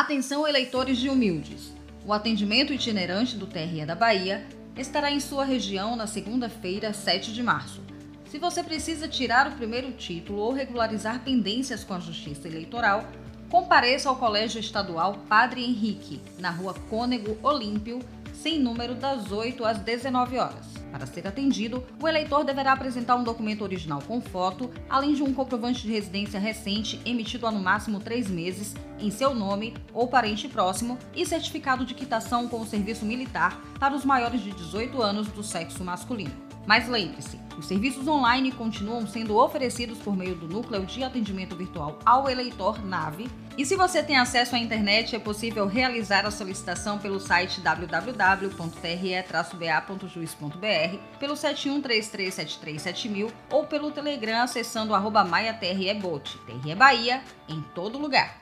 Atenção, eleitores de Humildes. O atendimento itinerante do TRE da Bahia estará em sua região na segunda-feira, 7 de março. Se você precisa tirar o primeiro título ou regularizar pendências com a Justiça Eleitoral, compareça ao Colégio Estadual Padre Henrique, na rua Cônego Olímpio, sem número, das 8 às 19 horas. Para ser atendido, o eleitor deverá apresentar um documento original com foto, além de um comprovante de residência recente emitido há no máximo três meses, em seu nome ou parente próximo, e certificado de quitação com o serviço militar para os maiores de 18 anos do sexo masculino. Mas lembre-se, os serviços online continuam sendo oferecidos por meio do Núcleo de Atendimento Virtual ao Eleitor NAVE. E se você tem acesso à internet, é possível realizar a solicitação pelo site www.tre-ba.juiz.br, pelo 7133737000 ou pelo Telegram acessando arroba MaiaTREBot. TRE Bahia, em todo lugar.